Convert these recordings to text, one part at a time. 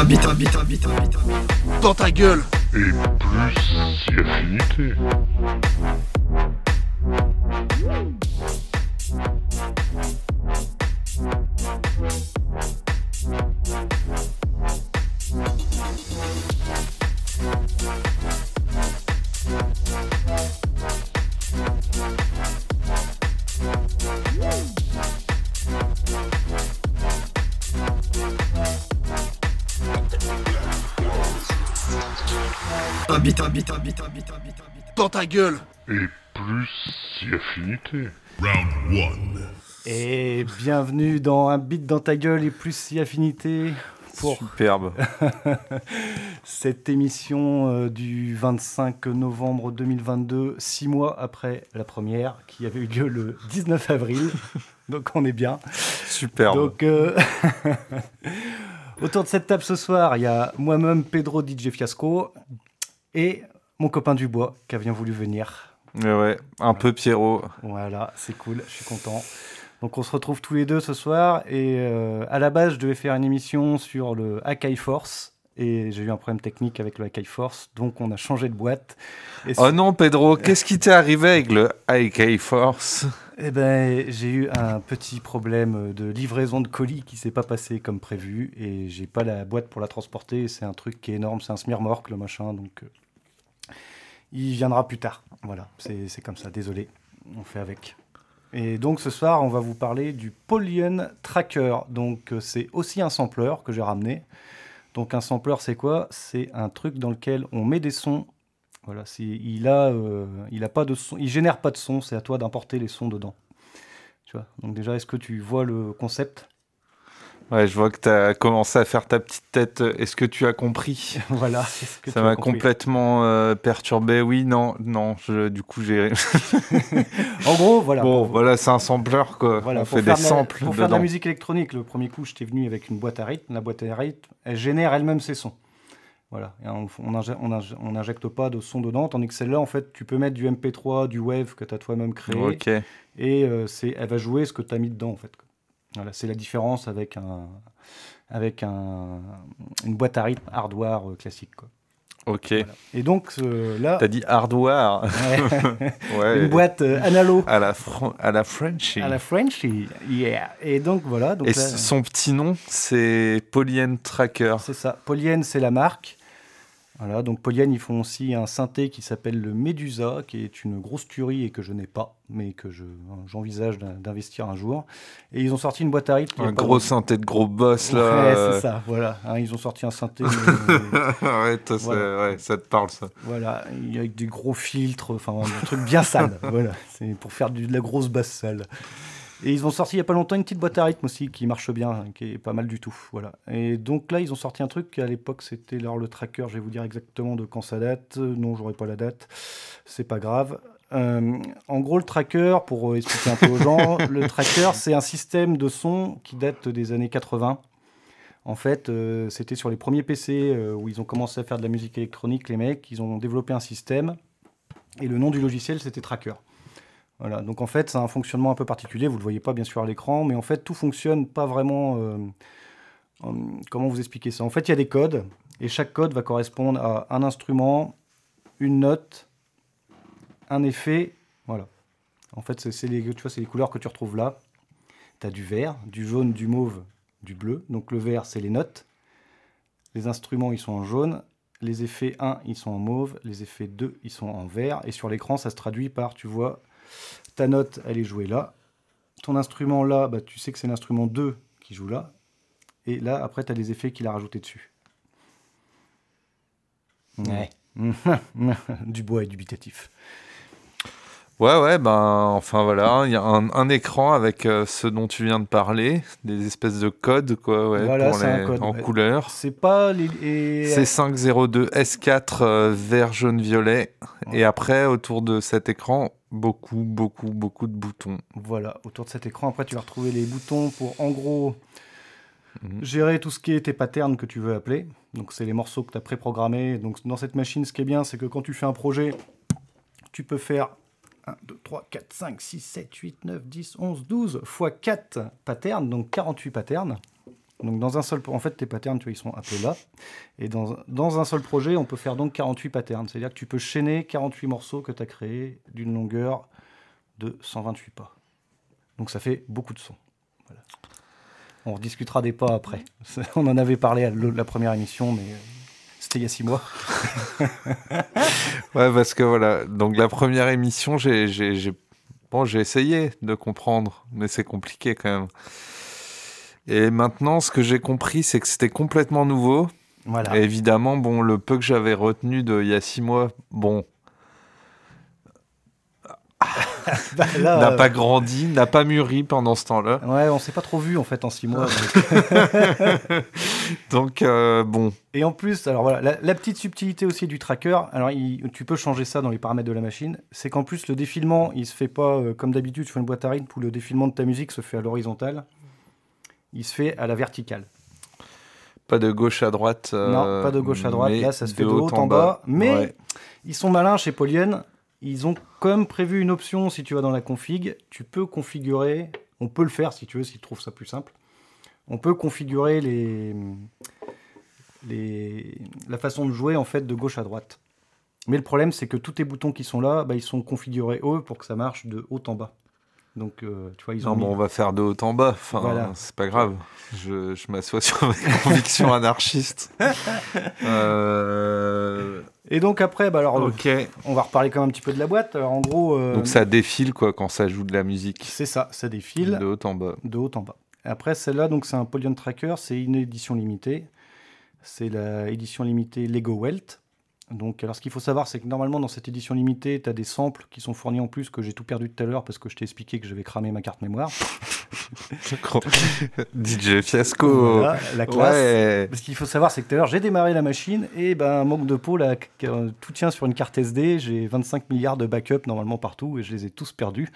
un bit, un bit, un bit, un bit, un bit. Dans ta gueule Et plus si affinité. Dans ta gueule Et plus si affinité. Et bienvenue dans Un beat dans ta gueule et plus si affinité pour Superbe. cette émission euh, du 25 novembre 2022, six mois après la première qui avait eu lieu le 19 avril. Donc on est bien. Superbe. Donc euh, autour de cette table ce soir, il y a moi-même Pedro DJ Fiasco et mon copain Dubois qui a bien voulu venir. Ouais, ouais, un peu Pierrot. Voilà, c'est cool, je suis content. Donc on se retrouve tous les deux ce soir et euh, à la base je devais faire une émission sur le Akai Force et j'ai eu un problème technique avec le Akai Force donc on a changé de boîte. Et Oh non, Pedro, qu'est-ce qui t'est arrivé avec le AK Force? Eh ben, j'ai eu un petit problème de livraison de colis qui s'est pas passé comme prévu et j'ai pas la boîte pour la transporter. C'est un truc qui est énorme, c'est un smirmorque le machin, donc euh, il viendra plus tard. Voilà, c'est comme ça. Désolé, on fait avec. Et donc ce soir, on va vous parler du Polygon Tracker. Donc euh, c'est aussi un sampler que j'ai ramené. Donc un sampler, c'est quoi? C'est un truc dans lequel on met des sons. Voilà, il a, euh, il a pas de son, il génère pas de son. C'est à toi d'importer les sons dedans. Tu vois? Donc déjà, est-ce que tu vois le concept? Ouais, je vois que t'as commencé à faire ta petite tête. Est-ce que tu as compris? Voilà. que Ça tu as m'a complètement euh, perturbé. Oui, non, non. je- du coup, j'ai. En gros, voilà. bon, pour- voilà, c'est un sampler, quoi. Voilà, On fait des la- samples Pour faire de la musique électronique, le premier coup, je t'ai venu avec une boîte à rythme. La boîte à rythme, elle génère elle-même ses sons. Voilà, et on on injecte, on injecte- on injecte pas de son dedans, tandis que celle-là, en fait, tu peux mettre du MP3, du Wave que tu as toi-même créé, Ok. et euh, elle va jouer ce que tu as mis dedans, en fait. Voilà, c'est la différence avec, un, avec un, une boîte à rythme hardware euh, classique. Quoi. Ok. Voilà. Et donc, euh, là, T'as dit hardware. ouais, ouais. une boîte euh, analo À la, fran- à la Frenchie. à la French, yeah. Et donc, voilà. Donc Et là- son petit nom, c'est Polyene Tracker. C'est ça. Polyene, c'est la marque. Voilà, donc Polyene, ils font aussi un synthé qui s'appelle le Medusa, qui est une grosse tuerie et que je n'ai pas, mais que je, j'envisage d'in- d'investir un jour. Et ils ont sorti une boîte à rythme. Un gros synthé de gros boss, là. Ouais, c'est ça, voilà. Hein, ils ont sorti un synthé, mais- ça- Voilà. ouais, ça te parle, ça. voilà, avec des gros filtres, enfin, un truc bien sale. voilà, c'est pour faire de la grosse basse sale. Et ils ont sorti il n'y a pas longtemps une petite boîte à rythme aussi qui marche bien, qui est pas mal du tout. Voilà. Et donc là, ils ont sorti un truc qui à l'époque c'était leur le tracker. Je vais vous dire exactement de quand ça date. Non, j'aurai pas la date. C'est pas grave. Euh, en gros, le tracker, pour euh, expliquer un peu aux gens, le tracker c'est un système de son qui date des années 80. En fait, euh, c'était sur les premiers PC euh, où ils ont commencé à faire de la musique électronique, les mecs, ils ont développé un système et le nom du logiciel c'était Tracker. Voilà, donc en fait, c'est un fonctionnement un peu particulier, vous ne le voyez pas bien sûr à l'écran, mais en fait, tout fonctionne pas vraiment. euh, comment vous expliquer ça? En fait, il y a des codes, et chaque code va correspondre à un instrument, une note, un effet. Voilà. En fait, c'est les, tu vois, c'est les couleurs que tu retrouves là. Tu as du vert, du jaune, du mauve, du bleu. Donc le vert, c'est les notes. Les instruments, ils sont en jaune. Les effets 1, ils sont en mauve. Les effets 2, ils sont en vert. Et sur l'écran, ça se traduit par, tu vois, ta note, elle est jouée là. Ton instrument là, bah, tu sais que c'est l'instrument 2 qui joue là. Et là, après, tu as des effets qu'il a rajoutés dessus. Ouais. du bois et dubitatif. Ouais, ouais, ben, enfin voilà, il y a un, un écran avec euh, ce dont tu viens de parler, des espèces de codes, quoi, ouais, Voilà, pour c'est un code, en couleur. C'est pas les. et- C502 S4 euh, vert, jaune, violet. Ouais. Et après, autour de cet écran, beaucoup, beaucoup, beaucoup de boutons. Voilà, autour de cet écran, après, tu vas retrouver les boutons pour, en gros, Mhm. gérer tout ce qui est tes patterns que tu veux appeler. Donc, c'est les morceaux que tu as préprogrammés. Donc, dans cette machine, ce qui est bien, c'est que quand tu fais un projet, tu peux faire 1, 2, 3, 4, 5, 6, 7, 8, 9, 10, 11, 12 fois 4 patterns, donc 48 patterns. Donc dans un seul, en fait, tes patterns, ils sont un peu là. Et dans, dans un seul projet, on peut faire donc 48 patterns. C'est-à-dire que tu peux chaîner 48 morceaux que tu as créés d'une longueur de 128 pas. Donc ça fait beaucoup de sons. On rediscutera des pas après. On en avait parlé à la première émission, mais euh, c'était il y a six mois. ouais, parce que voilà, donc la première émission, j'ai bon, essayé de comprendre, mais c'est compliqué quand même. Et maintenant, ce que j'ai compris, c'est que c'était complètement nouveau. Voilà. Et évidemment, bon, le peu que j'avais retenu de il y a six mois, bon, bah, n'a pas grandi, n'a pas mûri pendant ce temps-là. Ouais, on s'est pas trop vu en fait en six mois. donc, euh, bon. Et en plus, alors voilà, la, petite subtilité aussi du tracker. Alors, tu peux changer ça dans les paramètres de la machine. C'est qu'en plus le défilement, il se fait pas euh, comme d'habitude sur une boîte à rythme où le défilement de ta musique se fait à l'horizontale. Il se fait à la verticale. Pas de gauche à droite. non, pas de gauche à droite. Là, ça se fait de haut, en bas. Mais ils sont malins chez Polyen ils ont comme prévu une option, si tu vas dans la config, tu peux configurer, on peut le faire si tu veux, si tu trouves ça plus simple, on peut configurer les, les, la façon de jouer en fait de gauche à droite. Mais le problème, c'est que tous tes boutons qui sont là, bah, ils sont configurés eux pour que ça marche de haut en bas. Donc, euh, tu vois, ils ont. Non, on va faire de haut en bas. Enfin, c'est pas grave. Je, je m'assois sur mes convictions anarchistes. Euh, Et donc après, bah alors, on va reparler quand même un petit peu de la boîte. Alors, en gros. Euh, donc ça défile quoi quand ça joue de la musique. C'est ça, ça défile. De haut en bas. De haut en bas. Après celle-là, donc c'est un Polygon Tracker, c'est une édition limitée. C'est la édition limitée Lego Welt. Donc, alors ce qu'il faut savoir, c'est que normalement dans cette édition limitée, tu as des samples qui sont fournis en plus que j'ai tout perdu tout à l'heure parce que je t'ai expliqué que je vais cramer ma carte mémoire. DJ Fiasco. la classe. Parce qu'il faut savoir, c'est que tout à l'heure, j'ai démarré la machine et ben, manque de peau, là, tout tient sur une carte SD. J'ai 25 milliards de backups normalement partout et je les ai tous perdus.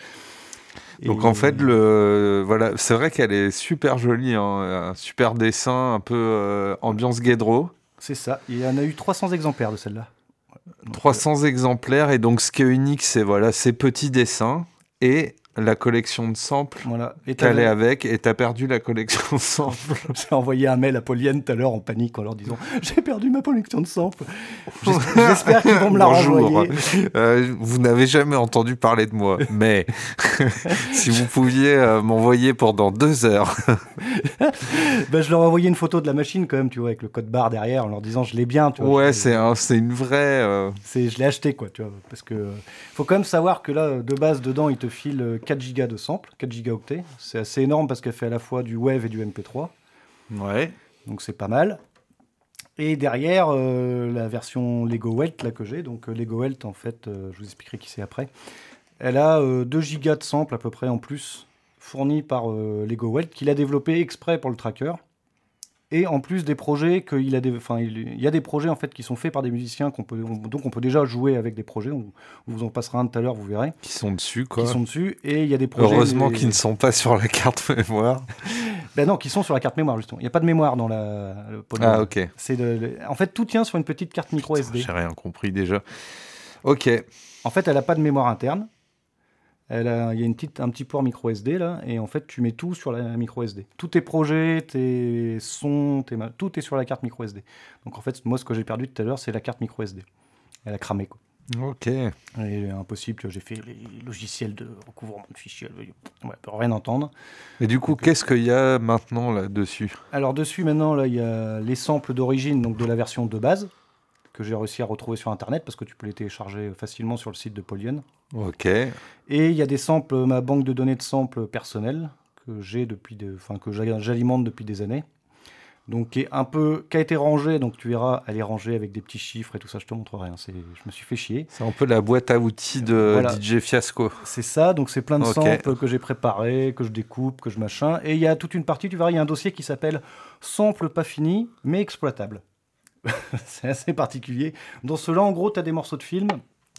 Donc en fait, le, voilà, c'est vrai qu'elle est super jolie, hein, un super dessin, un peu euh, ambiance Guédro. C'est ça. Il y en a eu 300 exemplaires de celle-là. 300 exemplaires et donc ce qui est unique, c'est voilà ces petits dessins et la collection de samples voilà. qu'elle avec et t'as perdu la collection de samples. J'ai envoyé un mail à Polienne tout à l'heure en panique en leur disant j'ai perdu ma collection de samples. J'espère qu'ils vont me la renvoyer. Euh, vous n'avez jamais entendu parler de moi, mais si vous pouviez euh, m'envoyer pendant deux heures. ben, je leur ai envoyé une photo de la machine quand même, tu vois, avec le code barre derrière en leur disant je l'ai bien. Tu vois, ouais, c'est un, une vraie. Euh, je l'ai acheté quoi, tu vois, parce que faut quand même savoir que là de base dedans il te file 4 gigas de samples, 4 gigaoctets. C'est assez énorme parce qu'elle fait à la fois du WAV et du MP3. Ouais. Donc c'est pas mal. Et derrière, euh, la version Lego Welt là, que j'ai, donc euh, Lego Welt, en fait, euh, je vous expliquerai qui c'est après, elle a 2 gigas de samples à peu près en plus, fournis par Lego Welt, qu'il a développé exprès pour le tracker. Et en plus des projets qu'il a des, enfin, il y a des projets en fait qui sont faits par des musiciens qu'on peut, donc on peut déjà jouer avec des projets. On, vous en passera un tout à l'heure, vous verrez. Qui sont dessus, quoi. Qui sont dessus. Et il y a des projets. Heureusement qu'ils ne sont pas sur la carte mémoire. ben non, qui sont sur la carte mémoire justement. Il n'y a pas de mémoire dans la. ah ok. C'est de, en fait tout tient sur une petite carte micro SD. J'ai rien compris déjà. Ok. En fait, elle n'a pas de mémoire interne. Elle il y a une petite, un petit port micro SD là, et en fait tu mets tout sur la micro SD. Tous tes projets, tes sons, tes, tout est sur la carte micro SD. Donc en fait, moi ce que j'ai perdu tout à l'heure, c'est la carte micro SD. Elle a cramé quoi. Ok. Et impossible, j'ai fait les logiciels de recouvrement de fichiers, ouais, rien entendre. Et du coup, qu'est-ce qu'il y a maintenant là-dessus Alors dessus maintenant, là, il y a les samples d'origine, donc de la version de base, que j'ai réussi à retrouver sur Internet, parce que tu peux les télécharger facilement sur le site de Polygon. Ok. Et il y a des samples, ma banque de données de samples personnels que j'ai depuis, enfin que j'alimente depuis des années. Donc qui est un peu, qui a été rangée, donc tu verras, elle est rangée avec des petits chiffres et tout ça. Je te montrerai. Hein, je me suis fait chier. C'est un peu la boîte à outils de DJ Fiasco. C'est ça. Donc c'est plein de samples que j'ai préparés, que je découpe, que je machin. Et il y a toute une partie. Tu verras, il y a un dossier qui s'appelle samples pas finis mais exploitables. c'est assez particulier. Dans cela, en gros, tu as des morceaux de film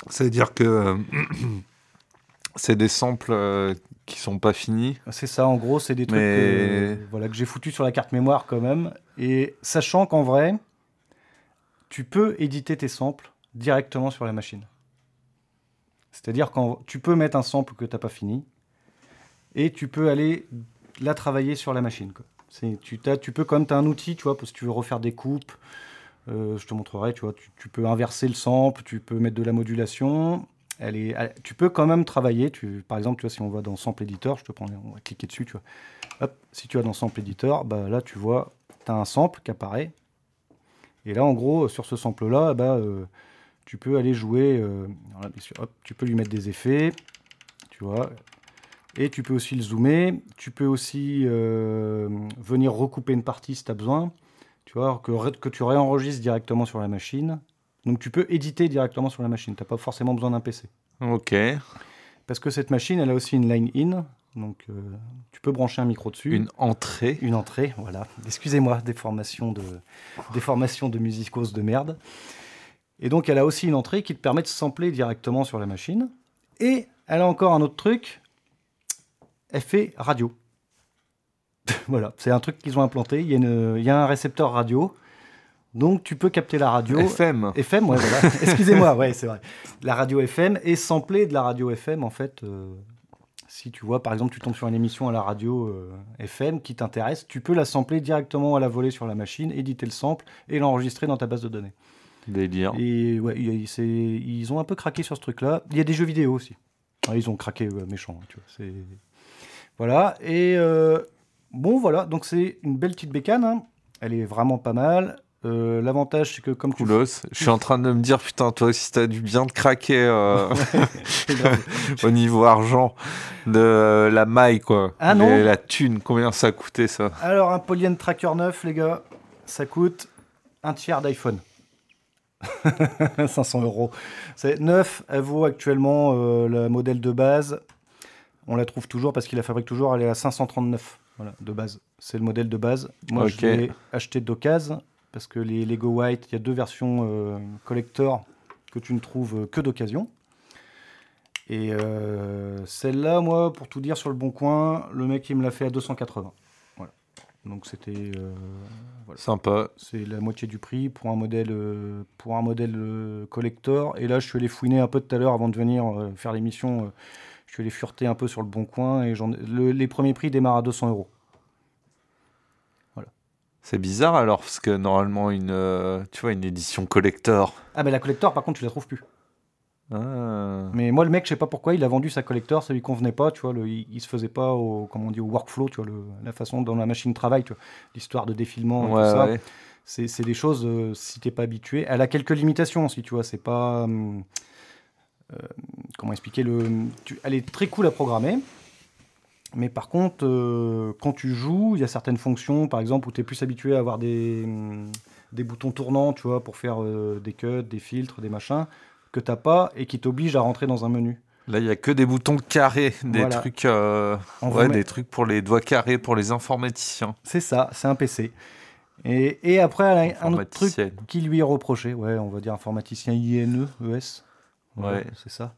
c'est-à-dire que euh, c'est des samples euh, qui sont pas finis. C'est ça, en gros, c'est des trucs que, voilà, que j'ai foutu sur la carte mémoire quand même. Et sachant qu'en vrai, tu peux éditer tes samples directement sur la machine. C'est-à-dire que tu peux mettre un sample que tu n'as pas fini et tu peux aller la travailler sur la machine. Tu, t'as- tu peux quand même, tu as un outil, tu vois, parce que tu veux refaire des coupes. Euh, je te montrerai, tu vois, tu, peux inverser le sample, tu peux mettre de la modulation. Tu peux quand même travailler. Par exemple, si on va dans Sample Editor, je te prends, on va cliquer dessus, tu vois. Si tu vas dans Sample Editor, bah, là, tu vois, tu as un sample qui apparaît. Et là, en gros, sur ce sample-là, bah, euh, tu peux aller jouer. euh, tu peux lui mettre des effets, tu. Et tu peux aussi le zoomer. Tu peux aussi euh, venir recouper une partie si tu as besoin. Tu vois, que, tu réenregistres directement sur la machine. Donc tu peux éditer directement sur la machine. Tu n'as pas forcément besoin d'un PC. Ok. Parce que cette machine, elle a aussi une line in. Donc euh, tu peux brancher un micro dessus. Une entrée. Une entrée, voilà. Excusez-moi, des formations de, des formations de musicos de merde. Et donc, elle a aussi une entrée qui te permet de sampler directement sur la machine. Et elle a encore un autre truc. Elle fait radio. voilà, c'est un truc qu'ils ont implanté. Il y, a une- il y a un récepteur radio. Donc, tu peux capter la radio. FM. FM, ouais, voilà. Excusez-moi, ouais, c'est vrai. La radio FM et sampler de la radio FM, en fait. euh, si tu vois, par exemple, tu tombes sur une émission à la radio euh, FM qui t'intéresse, tu peux la sampler directement à la volée sur la machine, éditer le sample et l'enregistrer dans ta base de données. Délire. Et ouais, ils ont un peu craqué sur ce truc-là. Il y a des jeux vidéo aussi. Ouais, ils ont craqué euh, méchant, tu vois. Voilà. Et euh, bon, voilà. Donc c'est une belle petite bécane. hein. Elle est vraiment pas mal. Euh, L'avantage, c'est que comme tu Coolos. Je suis en train de me dire, putain, toi aussi, t'as dû bien te craquer euh, au niveau argent de euh, la maille, quoi. Ah non. Les- La thune, combien ça a coûté, ça? Alors, un Polyend Tracker 9, les gars, ça coûte un tiers d'iPhone. 500 euros. C'est neuf, elle vaut actuellement euh, le modèle de base. On la trouve toujours parce qu'il la fabrique toujours. Elle est à 539 voilà, de base. C'est le modèle de base. Moi, je l'ai acheté d'occasion parce que les Lego White, il y a deux versions euh, collector que tu ne trouves que d'occasion. Et euh, celle-là, moi, pour tout dire, sur le bon coin, le mec, il me l'a fait à 280. Voilà. Donc c'était. euh, Sympa. c'est la moitié du prix pour un modèle, pour un modèle collector. Et là, je suis allé fouiner un peu tout à l'heure avant de venir faire l'émission. Je allé fureter un peu sur le bon coin et j'en ai- le- les premiers prix démarrent à 200 euros. C'est bizarre alors, parce que normalement, une, euh, tu vois, une édition collector. Ah, ben la collector, par contre, tu la trouves plus. Ah. Mais moi, le mec, je sais pas pourquoi, il a vendu sa collector, ça lui convenait pas, tu vois, le, il, il se faisait pas au, comment on dit, au workflow, tu vois, le- la façon dont la machine travaille, tu vois, l'histoire de défilement et Ouais, tout ça. ouais. C'est c'est des choses, euh, si t'es pas habitué. Elle a quelques limitations aussi, tu vois. C'est pas. hum, comment expliquer le. tu- elle est très cool à programmer. Mais par contre, euh, quand tu joues, il y a certaines fonctions, par exemple, où tu es plus habitué à avoir des, des boutons tournants, tu vois, pour faire euh, des cuts, des filtres, des machins, que t'as pas et qui t'obligent à rentrer dans un menu. Là, il y a que des boutons carrés, des Voilà. trucs, euh, ouais, met- des trucs pour les doigts carrés pour les informaticiens. C'est ça, c'est un PC. Et, et après, elle a un autre truc qui lui est reproché. Ouais, on va dire informaticien INE, ES. Ouais. c'est ça.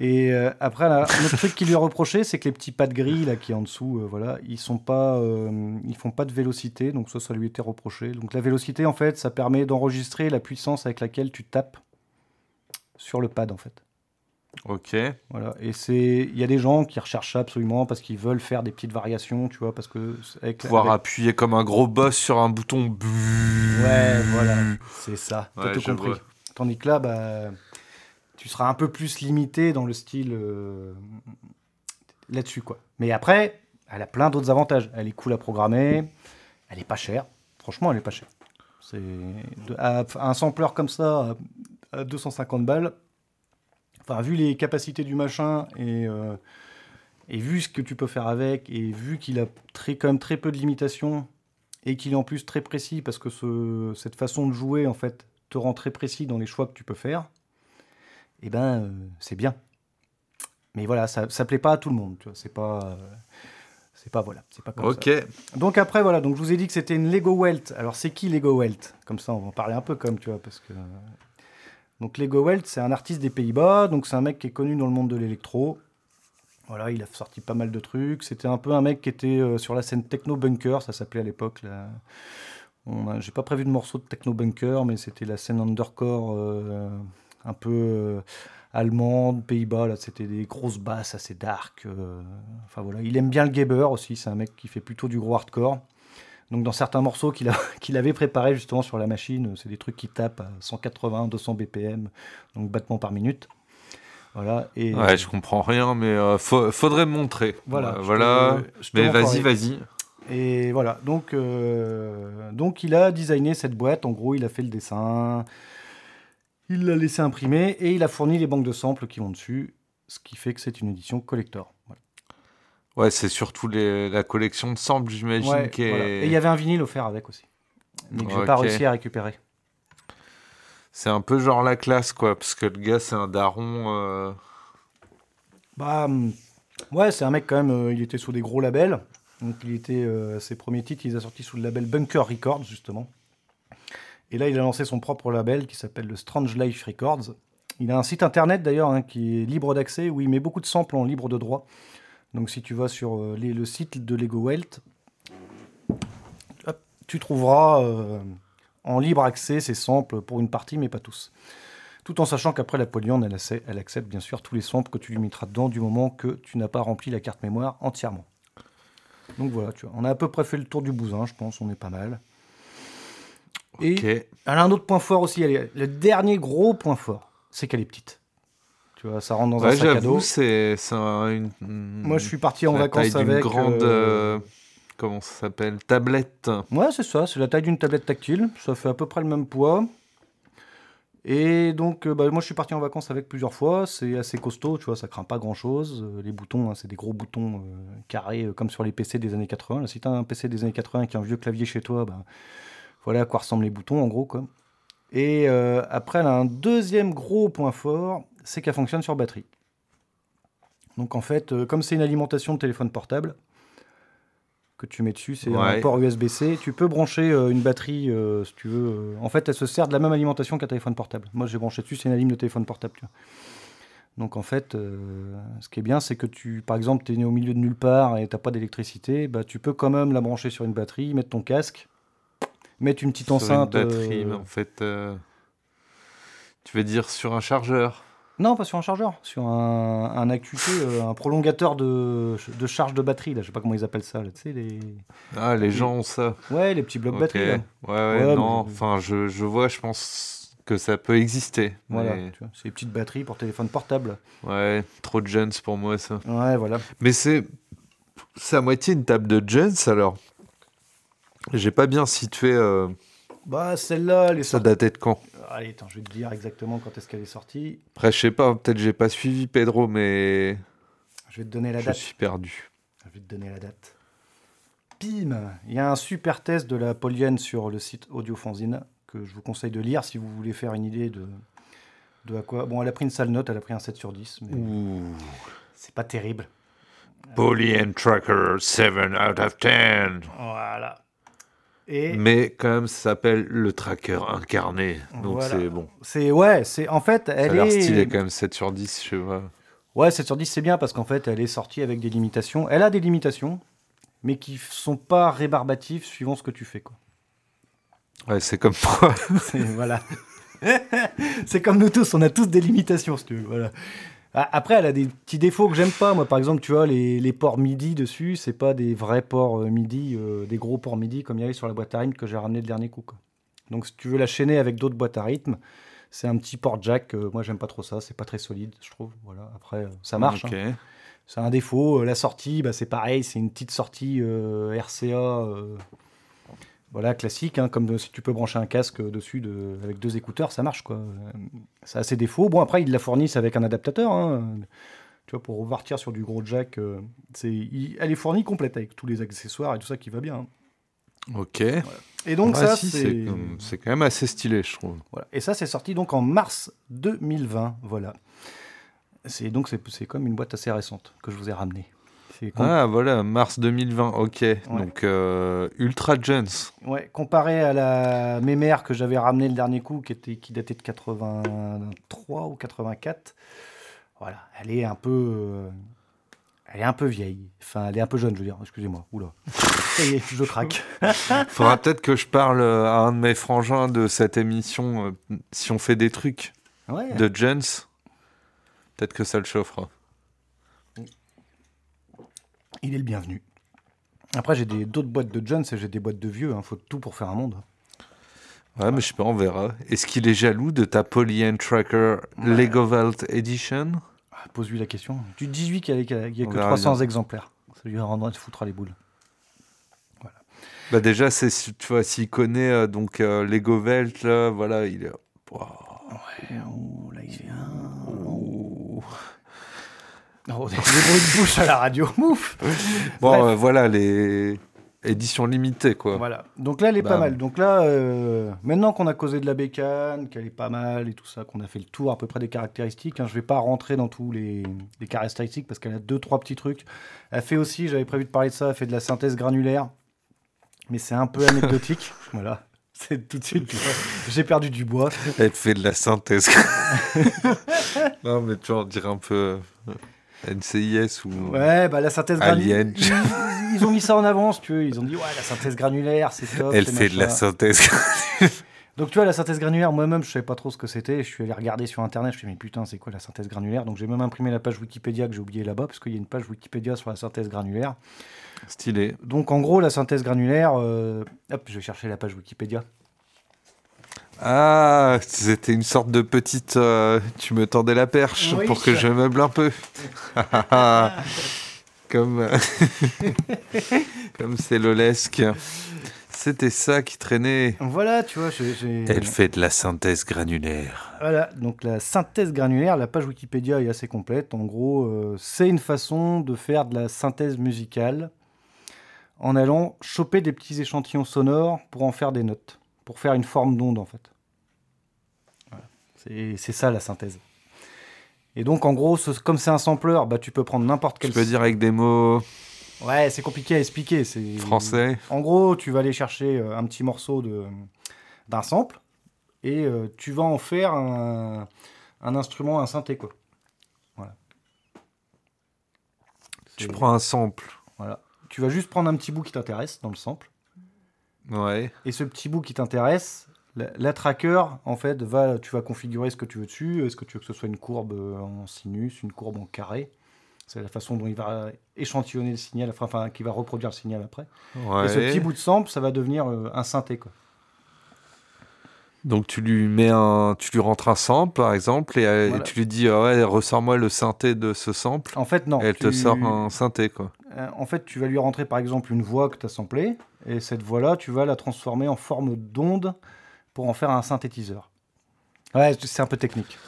Et euh, après, un autre truc qui lui est reproché, c'est que les petits pads gris là qui est en dessous, euh, voilà, ils sont pas, euh, ils font pas de vélocité, donc ça, ça lui était reproché. Donc la vélocité, en fait, ça permet d'enregistrer la puissance avec laquelle tu tapes sur le pad, en fait. Ok. Voilà. Et c'est, il y a des gens qui recherchent ça absolument parce qu'ils veulent faire des petites variations, tu vois, parce que avec, Pouvoir avec- appuyer comme un gros boss sur un bouton. Ouais, voilà, c'est ça. T'as tout compris. Tandis que là, bah, tu seras un peu plus limité dans le style euh, là-dessus. Mais après, elle a plein d'autres avantages. Elle est cool à programmer. Elle est pas chère. Franchement, elle est pas chère. C'est un sampler comme ça à, à 250 balles. Enfin, vu les capacités du machin et euh, et vu ce que tu peux faire avec et vu qu'il a très quand même très peu de limitations et qu'il est en plus très précis parce que ce- cette façon de jouer en fait te rend très précis dans les choix que tu peux faire, et ben euh, c'est bien. Mais voilà, ça, ça plaît pas à tout le monde. C'est pas, euh, c'est pas voilà, c'est pas comme Ok. ça. Donc après voilà, donc je vous ai dit que c'était une Lego Welt. Alors c'est qui Lego Welt? Comme ça, on va en parler un peu comme tu vois, parce que donc Lego Welt, c'est un artiste des Pays-Bas, donc c'est un mec qui est connu dans le monde de l'électro. Voilà, il a sorti pas mal de trucs. C'était un peu un mec qui était euh, sur la scène Techno Bunker, ça s'appelait à l'époque. là. J'ai pas prévu de morceau de Techno Bunker, mais c'était la scène undercore euh, un peu euh, allemande, Pays-Bas. Là, c'était des grosses basses assez dark. euh, Enfin voilà, il aime bien le Gabber aussi. C'est un mec qui fait plutôt du gros hardcore. Donc dans certains morceaux qu'il avait préparés justement sur la machine, c'est des trucs qui tapent à 180, 200 BPM, donc battements par minute. Voilà. Et Ouais, je comprends rien, mais euh, faut- faudrait me montrer. Voilà, voilà. te mais vas-y, vas-y. Et voilà, donc, euh, donc il a designé cette boîte, en gros il a fait le dessin, il l'a laissé imprimer et il a fourni les banques de samples qui vont dessus, ce qui fait que c'est une édition collector. Voilà. Ouais, c'est surtout les- la collection de samples, j'imagine, Ouais, qui est. voilà. Et il y avait un vinyle offert avec aussi, mais que je n'ai pas réussi à récupérer. C'est un peu genre la classe, quoi, parce que le gars, c'est un daron. euh, Bah, hum, ouais, c'est un mec quand même, euh, il était sous des gros labels. Donc il était, euh, ses premiers titres, il les a sortis sous le label Bunker Records, justement. Et là, il a lancé son propre label qui s'appelle le Strange Life Records. Il a un site internet d'ailleurs hein, qui est libre d'accès où il met beaucoup de samples en libre de droit. Donc si tu vas sur euh, le site de Lego Welt, tu trouveras euh, en libre accès ces samples pour une partie, mais pas tous. Tout en sachant qu'après la Polyone, elle, elle accepte bien sûr tous les samples que tu lui mettras dedans du moment que tu n'as pas rempli la carte mémoire entièrement. Donc voilà, tu on a à peu près fait le tour du bousin, je pense, on est pas mal. Et elle a un autre point fort aussi, elle est- le dernier gros point fort, c'est qu'elle est petite. Tu vois, ça rentre dans un sac à dos. c'est c'est un- une. Moi, je suis parti en taille vacances d'une avec. grande. euh, euh, Comment ça s'appelle Tablette. Ouais, c'est ça, c'est la taille d'une tablette tactile. Ça fait à peu près le même poids. Et donc, euh, bah, moi, je suis parti en vacances avec plusieurs fois. C'est assez costaud, tu vois, ça craint pas grand chose. les boutons, hein, c'est des gros boutons euh, carrés, euh, comme sur les PC des années 80. Là, si tu as un PC des années 80 qui a un vieux clavier chez toi, bah, voilà à quoi ressemblent les boutons, en gros. Quoi. Et euh, après, elle a un deuxième gros point fort, c'est qu'elle fonctionne sur batterie. Donc, en fait, euh, comme c'est une alimentation de téléphone portable, que tu mets dessus, c'est un port USB-C. Tu peux brancher euh, une batterie, si tu veux. En fait, elle se sert de la même alimentation qu'un téléphone portable. Moi, j'ai branché dessus, c'est une alim de téléphone portable. tu vois. Donc, en fait, euh, ce qui est bien, c'est que tu, par exemple, tu es né au milieu de nulle part et tu n'as pas d'électricité, bah, tu peux quand même la brancher sur une batterie, mettre ton casque, mettre une petite Sur enceinte. Une batterie, euh, en fait. euh, Tu veux dire sur un chargeur Non, pas sur un chargeur, sur un, un AQT, euh, un prolongateur de, de charge de batterie. Là, je sais pas comment ils appellent ça. Là, tu sais, les... Ah, les gens ont ça. Ouais, les petits blocs Ok. batterie. là. Ouais, ouais, Ouais, non. mais- Enfin, je, je vois, je pense que ça peut exister. Voilà, mais- tu vois, c'est petites batteries pour téléphone portable. Ouais, trop de jeunes pour moi, ça. Ouais, voilà. Mais c'est. C'est à moitié une table de jeunes, alors. J'ai pas bien situé. euh, Bah, celle-là, elle est Ça datait de quand? Allez, attends, je vais te dire exactement quand est-ce qu'elle est sortie. Après, je sais pas, peut-être j'ai pas suivi Pedro, mais Je vais te donner la je date. suis perdu. Je vais te donner la date. Bim Il y a un super test de la Polienne sur le site Audiofanzine que je vous conseille de lire si vous voulez faire une idée de, de à quoi. Bon, elle a pris une sale note, elle a pris un 7 sur 10, mais Ouh. c'est pas terrible. Poly and Tracker 7 out of 10. Voilà. Et Mais quand même, ça s'appelle le tracker incarné. Donc Voilà. c'est bon. c'est ouais, c'est en fait Ça elle a l'air est stylé quand même, 7 sur 10, je sais pas. Ouais, 7 sur 10 c'est bien parce qu'en fait elle est sortie avec des limitations. Elle a des limitations, mais qui sont pas rébarbatives suivant ce que tu fais quoi. Ouais, c'est comme moi. Voilà. c'est comme nous tous, on a tous des limitations, si tu veux. Voilà. A- Après, elle a des petits défauts que j'aime pas. Moi, par exemple, tu vois, les, les ports MIDI dessus, c'est pas des vrais ports euh, MIDI, euh, des gros ports MIDI comme il y avait sur la boîte à rythme que j'ai ramené le dernier coup. Quoi. Donc, si tu veux la chaîner avec d'autres boîtes à rythme, c'est un petit port jack. euh, moi, j'aime pas trop ça. C'est pas très solide, je trouve. Voilà. Après, euh, ça marche. Hein. C'est un défaut. La sortie, bah, c'est pareil, c'est une petite sortie RCA. Voilà, classique, hein, comme si tu peux brancher un casque dessus de, avec deux écouteurs, ça marche quoi. Euh, Ça a ses défauts. Bon, après, ils la fournissent avec un adaptateur. hein. Tu vois, pour repartir sur du gros jack, euh, c'est, il- elle est fournie complète avec tous les accessoires et tout ça qui va bien. hein. Ok. Et donc, Ah, ça, si, c'est. c'est comme- c'est quand même assez stylé, je trouve. Voilà. Et ça, c'est sorti donc en mars 2020. Voilà. C'est donc c'est, c'est comme une boîte assez récente que je vous ai ramenée. Ah, voilà, mars 2020, ok. Donc, euh, Ultra Jones. Ouais, comparé à la mémère que j'avais ramenée le dernier coup, qui, était, qui datait de 83 ou 84, voilà, elle est un peu, euh, elle est un peu vieille. Enfin, elle est un peu jeune, je veux dire. Excusez-moi. Oula. Ça y est, je craque. Faudra peut-être que je parle euh, à un de mes frangins de cette émission, euh, si on fait des trucs Ouais. de Jones. Peut-être que ça le chauffera. Il est le bienvenu. Après, j'ai des- d'autres boîtes de jeunes, et j'ai des boîtes de vieux. Il faut tout pour faire un monde. Ouais, mais je sais pas, on verra. Est-ce qu'il est jaloux de ta Polyend Tracker Lego Vault Edition? Ah, Pose-lui la question. Du 18, qu'il n'y a, a que verra 300 bien. exemplaires. Ça lui rendra, te foutra les boules. Bah déjà, c'est tu vois, s'il connaît euh, donc euh, là, voilà, il est. Waouh. Oh, là, il fait un... Ouh. Oh, des bruits de bouche à la radio. Mouf Bon, euh, voilà les éditions limitées, quoi. Voilà. Donc là, elle est pas mal. Donc là, euh, maintenant qu'on a causé de la bécane, qu'elle est pas mal et tout ça, qu'on a fait le tour à peu près des caractéristiques, hein, je vais pas rentrer dans tous les, les caractéristiques parce qu'elle a deux, trois petits trucs. Elle fait aussi, j'avais prévu de parler de ça, elle fait de la synthèse granulaire, mais c'est un peu anecdotique. voilà. C'est tout de suite, j'ai perdu du bois. Elle fait de la synthèse. non, mais tu vois, on dirait un peu euh, NCIS ou. Ouais, bah la synthèse granulaire. Alien. Ils, ils ont mis ça en avance, tu vois. Ils ont dit, ouais, la synthèse granulaire, c'est top. Elle fait de la synthèse. Donc tu vois, la synthèse granulaire, moi-même, je savais pas trop ce que c'était. Je suis allé regarder sur Internet, je me suis dit, mais putain, c'est quoi la synthèse granulaire? Donc j'ai même imprimé la page Wikipédia que j'ai oublié là-bas, parce qu'il y a une page Wikipédia sur la synthèse granulaire. Stylé. Donc en gros, la synthèse granulaire, euh, hop, je vais chercher la page Wikipédia. Ah, c'était une sorte de petite. euh, tu me tendais la perche Oui. pour que je meuble un peu. Comme. Comme c'est lolesque. C'était ça qui traînait. Voilà, tu vois, j'ai... j'ai- Elle fait de la synthèse granulaire. Voilà, donc la synthèse granulaire, la page Wikipédia est assez complète. En gros, euh, c'est une façon de faire de la synthèse musicale en allant choper des petits échantillons sonores pour en faire des notes, pour faire une forme d'onde en fait. Voilà. C'est ça la synthèse. Et donc en gros, ce- comme c'est un sampler, bah, tu peux prendre n'importe Tu quel... peux dire avec des mots Ouais, c'est compliqué à expliquer. c'est- français. en gros, tu vas aller chercher euh, un petit morceau de- d'un sample et euh, tu vas en faire un, un instrument, un synthé. Quoi. Voilà. Tu prends un sample. voilà. Tu vas juste prendre un petit bout qui t'intéresse dans le sample. Ouais. Et ce petit bout qui t'intéresse, la, la tracker, en fait, va, tu vas configurer ce que tu veux dessus. Est-ce que tu veux que ce soit une courbe euh, en sinus, une courbe en carré? C'est la façon dont il va échantillonner le signal, enfin, qui va reproduire le signal après. ouais. Et ce petit bout de sample, ça va devenir euh, un synthé. Quoi. Donc tu lui mets un, tu lui rentres un sample par exemple et, euh, tu lui dis ah ouais ressors-moi le synthé de ce sample. En fait, non. et elle te sort un synthé quoi. En fait, tu vas lui rentrer par exemple une voix que tu as samplée, et cette voix-là, tu vas la transformer en forme d'onde pour en faire un synthétiseur. Ouais, c'est un peu technique.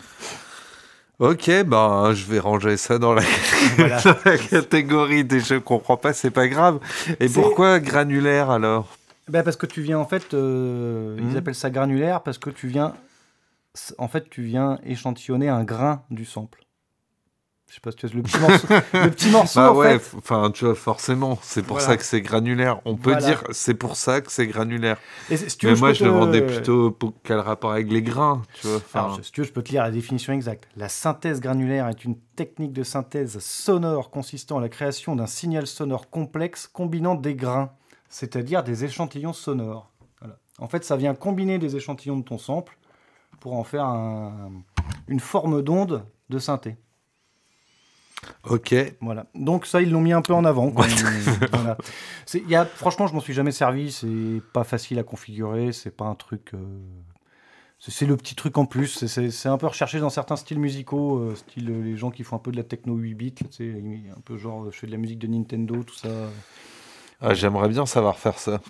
Ok, ben je vais ranger ça dans la, Voilà. dans la catégorie des je comprends pas, c'est pas grave. Et pourquoi granulaire alors? Ben, parce que tu viens en fait, euh, ils appellent ça granulaire parce que tu viens, en fait, tu viens échantillonner un grain du sample. Je sais pas si tu vois le petit morceau. le petit morceau, Bah ouais, enfin tu vois forcément, c'est pour Voilà. ça que c'est granulaire. On peut Voilà. dire c'est pour ça que c'est granulaire. Et si tu Mais moi je le vendais plutôt pour quel rapport avec les grains, tu vois. Alors, si tu veux, je peux te lire la définition exacte. La synthèse granulaire est une technique de synthèse sonore consistant à la création d'un signal sonore complexe combinant des grains, c'est-à-dire des échantillons sonores. Voilà. En fait, ça vient combiner des échantillons de ton sample pour en faire un- une forme d'onde de synthé. Ok. Voilà. Donc ça, ils l'ont mis un peu en avant. Voilà. C'est- il Y a, franchement, je m'en suis jamais servi. C'est pas facile à configurer. C'est pas un truc. euh, c'est- le petit truc en plus. C'est- un peu recherché dans certains styles musicaux, euh, style euh, les gens qui font un peu de la techno 8 bits, un peu genre je fais de la musique de Nintendo, tout ça. Ah, J'aimerais bien savoir faire ça.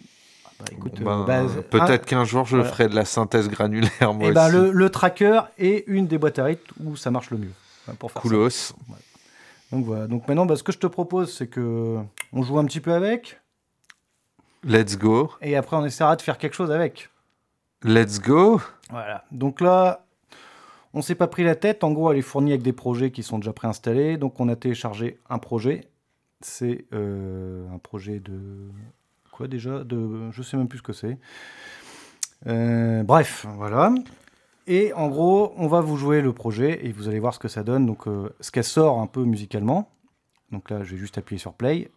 Bah, écoute, Ben, euh, bah, Peut-être qu'un jour je voilà. ferai de la synthèse granulaire moi Et ben aussi. le, le tracker est une des boîtes à rythme où ça marche le mieux. Enfin, Pour faire ça. Coolos. Donc voilà. Donc maintenant, bah, ce que je te propose, c'est que on joue un petit peu avec, Let's go. et après on essaiera de faire quelque chose avec. Let's go. Voilà. Donc là, on s'est pas pris la tête. En gros, elle est fournie avec des projets qui sont déjà préinstallés. Donc on a téléchargé un projet. C'est euh, un projet de quoi déjà? De je sais même plus ce que c'est. Euh, bref, voilà. Et en gros, on va vous jouer le projet et vous allez voir ce que ça donne. Donc, euh, ce qu'elle sort un peu musicalement. Donc là, je vais juste appuyer sur play.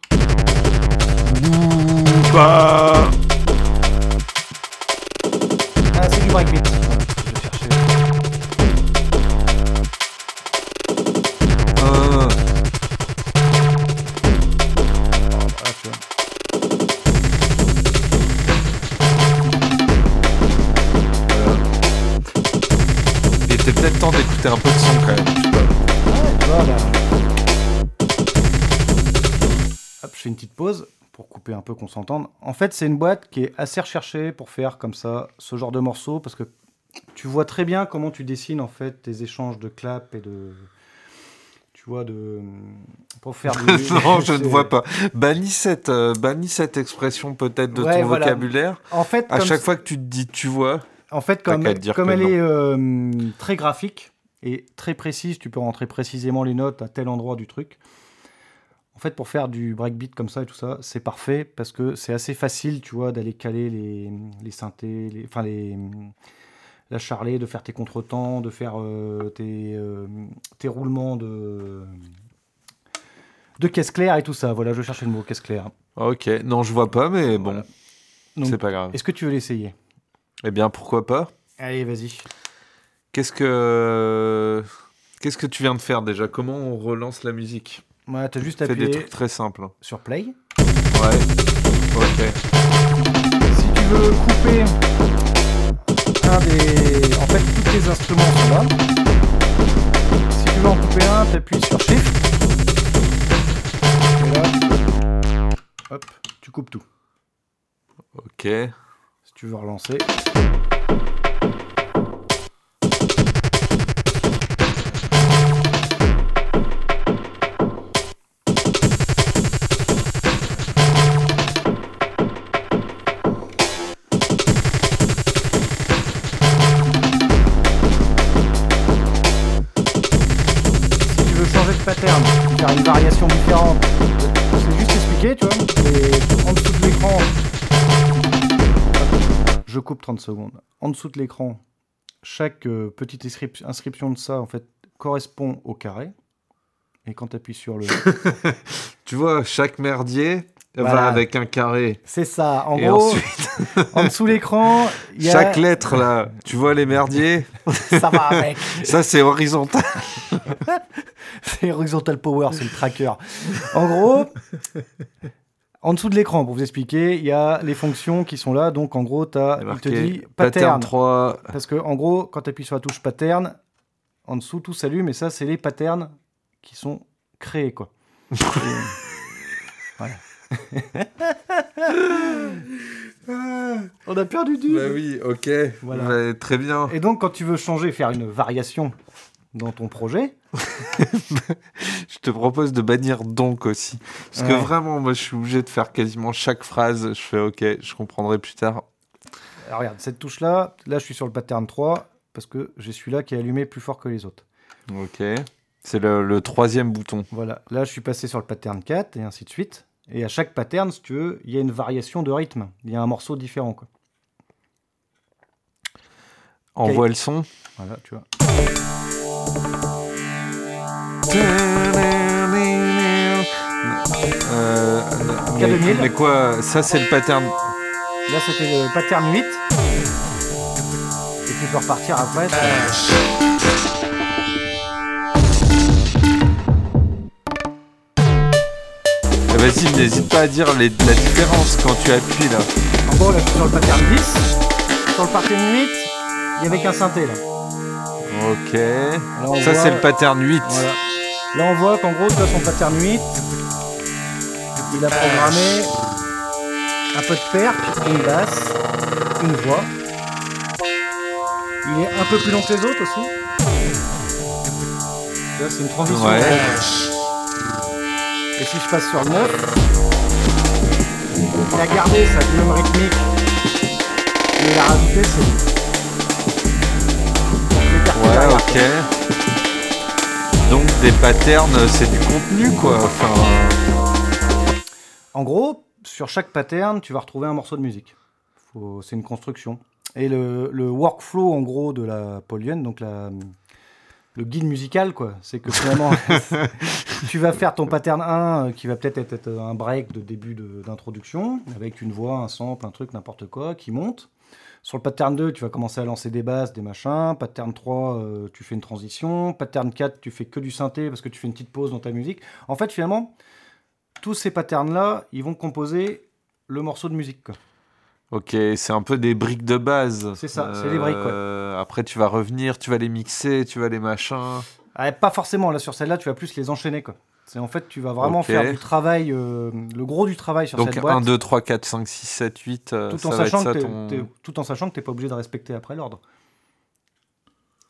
Ah, c'est du breakbeat. Un peu de son quand même. Hop, je fais une petite pause pour couper un peu qu'on s'entende. En fait, c'est une boîte qui est assez recherchée pour faire comme ça ce genre de morceaux parce que tu vois très bien comment tu dessines en fait tes échanges de clap et de tu vois de pour faire du... non, je ne vois pas. Bannis cette, euh, bannis cette expression peut-être de Ouais, ton voilà. vocabulaire. En fait, À chaque fois que tu te dis tu vois, En fait, comme, comme elle est euh, très graphique et très précise, tu peux rentrer précisément les notes à tel endroit du truc. En fait, pour faire du breakbeat comme ça et tout ça, c'est parfait parce que c'est assez facile, tu vois, d'aller caler les, les synthés, les, enfin les, la charlet, de faire tes contretemps, de faire euh, tes, euh, tes roulements de, de caisse claire et tout ça. Voilà, je cherchais le mot caisse claire. ok, non je vois pas, mais bon, Voilà. C'est pas grave. Est-ce que tu veux l'essayer? Eh bien pourquoi pas? Allez, vas-y. Qu'est-ce que qu'est-ce que tu viens de faire déjà? Comment on relance la musique? Voilà, t'as juste Fais des appuyé trucs très simples. sur play. Ouais. Ok. Si tu veux couper un des. En fait, tous tes instruments sont là. Si tu veux en couper un, t'appuies sur Shift. Et là, hop, tu coupes tout. Ok. Si tu veux relancer. Secondes. En dessous de l'écran, chaque euh, petite inscrip- inscription de ça, en fait, correspond au carré. Et quand tu appuies sur le. Tu vois, chaque merdier Voilà. va avec un carré. C'est ça. En Et gros, ensuite, en dessous de l'écran, il y a. chaque lettre là, tu vois les merdiers? Ça va avec. Ça c'est horizontal. C'est Horizontal Power, c'est le tracker. En gros, en dessous de l'écran, pour vous expliquer, il y a les fonctions qui sont là. Donc, en gros, as, il te dit pattern. pattern 3. Parce que, en gros, quand tu appuies sur la touche pattern, en dessous, tout s'allume. Et ça, c'est les patterns qui sont créés, quoi. Et- voilà. On a perdu du. Bah oui, ok. Voilà. Bah, très bien. Et donc, quand tu veux changer, faire une variation dans ton projet, Je te propose de bannir donc aussi. Parce que vraiment, moi je suis obligé de faire quasiment chaque phrase. Je fais ok, je comprendrai plus tard. Alors regarde, cette touche-là, là je suis sur le pattern 3, parce que j'ai celui-là qui est allumé plus fort que les autres. Ok. C'est le, le troisième bouton. Voilà, là je suis passé sur le pattern 4, et ainsi de suite. Et à chaque pattern, si tu veux, il y a une variation de rythme. Il y a un morceau différent. Quoi. Envoie le son. Voilà, tu vois. Euh, mais, K2000. mais quoi Ça c'est le pattern. Là c'était le pattern 8. Et tu peux repartir après. Eh, Vas-y, n'hésite pas à dire les- la différence quand tu appuies là. En gros, là je suis sur le pattern 10. Sur le pattern 8, il y avait qu'un synthé là. Ok. Là, on Ça voit- c'est le pattern 8. Voilà. Là, on voit qu'en gros, tu son pattern 8. Il a programmé un peu de perc, une basse, une voix. Il est un peu plus long que les autres aussi. Là, c'est une transition. Ouais. Et si je passe sur le 9, il a gardé sa même rythmique. Et il a rajouté ses. Ouais, ok. Donc des patterns, c'est du contenu quoi. Enfin, En gros, sur chaque pattern, tu vas retrouver un morceau de musique. Faut- C'est une construction. Et le, le workflow, en gros, de la Polienne, donc la, le guide musical, quoi, c'est que finalement, tu vas faire ton pattern 1, euh, qui va peut-être être un break de début d'introduction, avec une voix, un sample, un truc, n'importe quoi, qui monte. Sur le pattern 2, tu vas commencer à lancer des basses, des machins. Pattern 3, euh, tu fais une transition. Pattern 4, tu fais que du synthé parce que tu fais une petite pause dans ta musique. En fait, finalement, tous ces patterns-là, ils vont composer le morceau de musique. quoi. Ok, c'est un peu des briques de base. C'est ça, c'est des briques, ouais. Euh, Après, tu vas revenir, tu vas les mixer, tu vas les machins. Ah, pas forcément, là sur celle-là, tu vas plus les enchaîner. Quoi. C'est en fait, tu vas vraiment Ok. faire du travail, euh, le gros du travail sur Donc cette boîte. 1, 2, 3, 4, 5, 6, 7, 8, euh, tout, ça en être sachant ça que t'es- ton... tout en sachant que tu n'es pas obligé de respecter après l'ordre.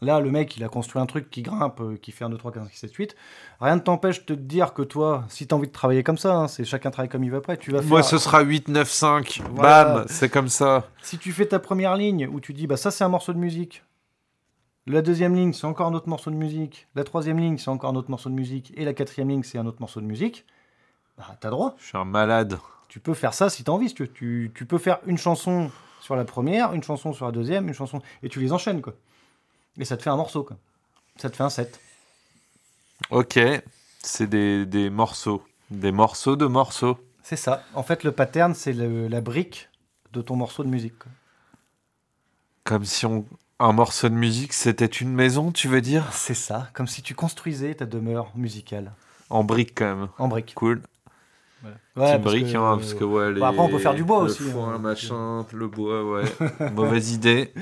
Là, le mec, il a construit un truc qui grimpe, euh, qui fait 1, 2, 3, 4, 5, 6, 7, 8. Rien ne t'empêche de te dire que toi, si tu as envie de travailler comme ça, hein, c'est chacun travaille comme il veut après. Tu vas Moi, faire- ce sera 8, 9, 5. Voilà. Bam, c'est comme ça. Si tu fais ta première ligne où tu dis, bah ça c'est un morceau de musique. La deuxième ligne, c'est encore un autre morceau de musique. La troisième ligne, c'est encore un autre morceau de musique. Et la quatrième ligne, c'est un autre morceau de musique. Bah, t'as droit. Je suis un malade. Tu peux faire ça si t'as envie. si tu, tu, tu peux faire une chanson sur la première, une chanson sur la deuxième, une chanson. Et tu les enchaînes, quoi. Et ça te fait un morceau, quoi. Ça te fait un set. Ok, c'est des, des morceaux. Des morceaux de morceaux. C'est ça. En fait, le pattern, c'est la brique de ton morceau de musique. quoi. Comme si on... un morceau de musique, c'était une maison, tu veux dire? C'est ça. Comme si tu construisais ta demeure musicale En brique, quand même. en brique. Cool. Ouais, parce brique, que- hein, parce que ouais, les... Bah, après, on peut faire du bois le aussi, foin, hein. machin, le bois, ouais. Mauvaise idée.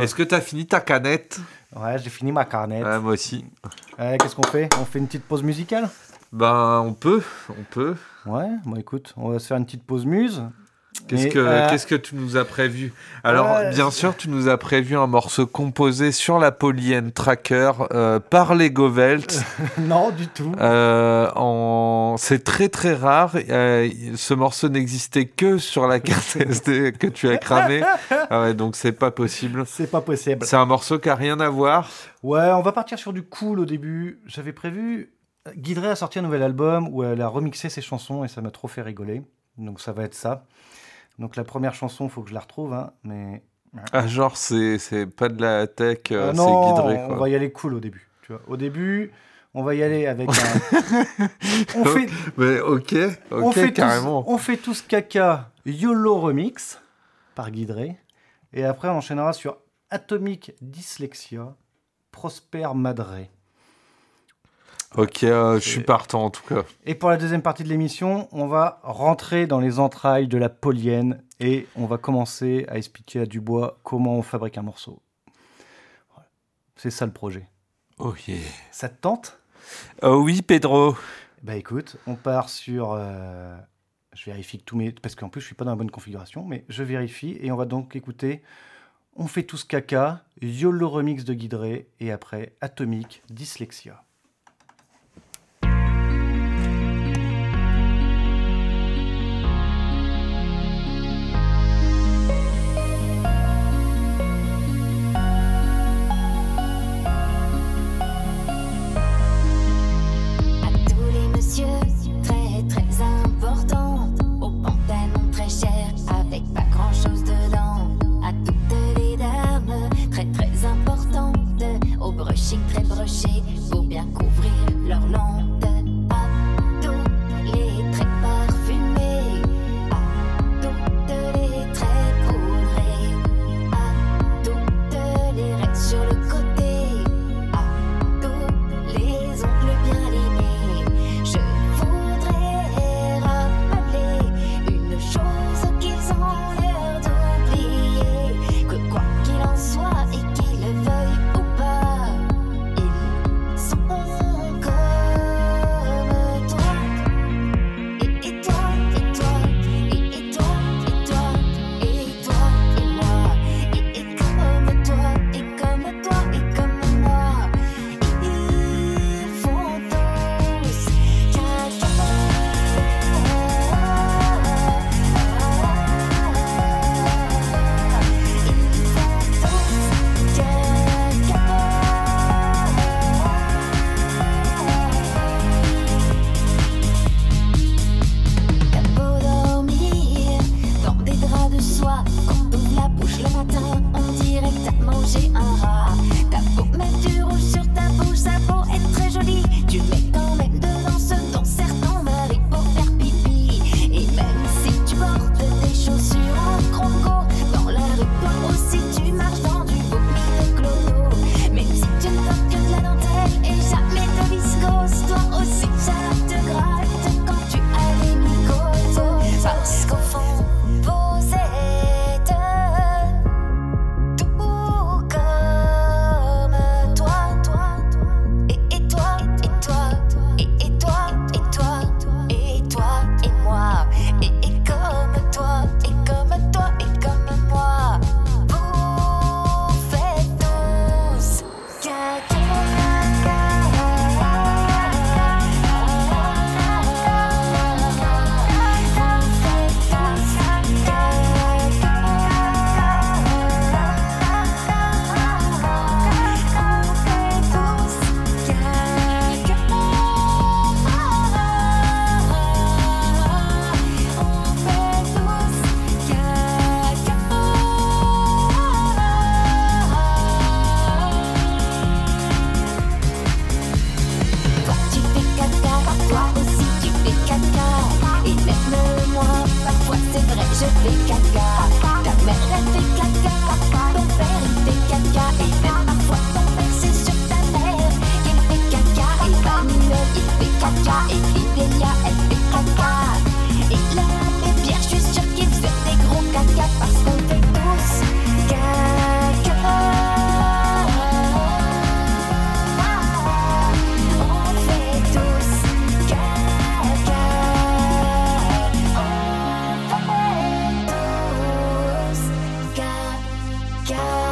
Est-ce que t'as fini ta canette? Ouais, j'ai fini ma carnette. Ouais, Moi aussi. Ouais, Qu'est-ce qu'on fait? On fait une petite pause musicale? Ben, on peut, on peut. Ouais, bon écoute, on va se faire une petite pause muse. Qu'est-ce Et, que, euh, qu'est-ce que tu nous as prévu? Alors, Ouais, bien sûr, tu nous as prévu un morceau composé sur la Polyenne Tracker euh, par les Govelt. non, du tout. Euh, en... C'est très très rare. Euh, ce morceau n'existait que sur la carte SD que tu as cramé. Ah ouais, donc c'est pas possible. C'est pas possible. C'est un morceau qui a rien à voir. Ouais, on va partir sur du cool au début. J'avais prévu. Guidré a sorti un nouvel album où elle a remixé ses chansons et ça m'a trop fait rigoler. Donc ça va être ça. Donc la première chanson, faut que je la retrouve, hein, mais Ah, genre, c'est, c'est pas de la tech, euh, Ah non, c'est guidré. on va y aller cool au début. Tu vois. Au début, on va y aller avec un. on fait, Mais ok, ok, on fait carrément. Tous, on fait tous caca YOLO Remix par Guidré. Et après, on enchaînera sur Atomic Dyslexia, Prosper Madré. Ok, euh, je suis partant en tout cas. Et pour la deuxième partie de l'émission, on va rentrer dans les entrailles de la polienne et on va commencer à expliquer à Dubois comment on fabrique un morceau. Voilà. C'est ça le projet. Oh yeah. Ça te tente? Oh oui, Pedro. Bah écoute, on part sur. euh, je vérifie que tous mes. Parce qu'en plus, je suis pas dans la bonne configuration, mais je vérifie et on va donc écouter. On fait tous caca, YOLO remix de Guidré et après Atomic Dyslexia. Pas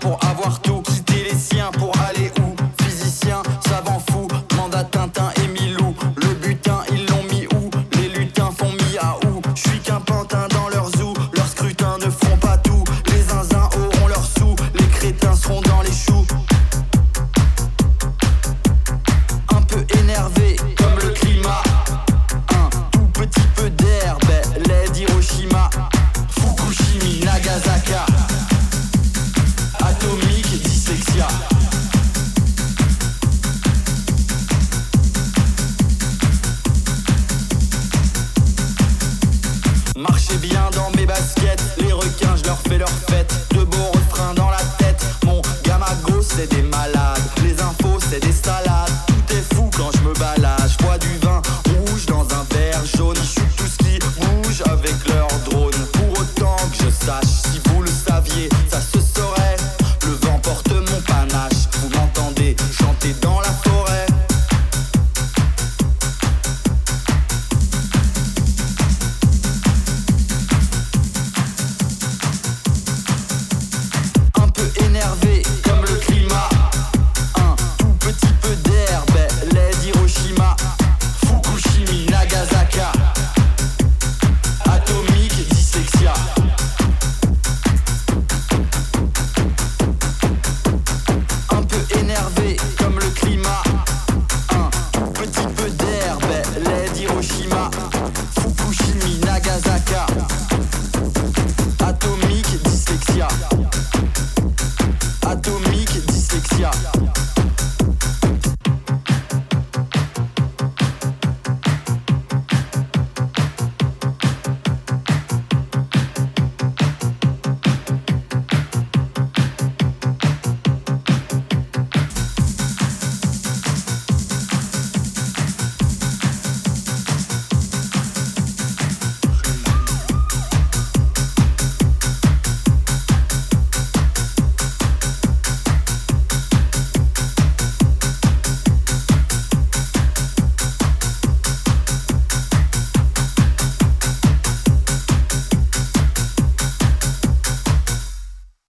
pour avoir énervé.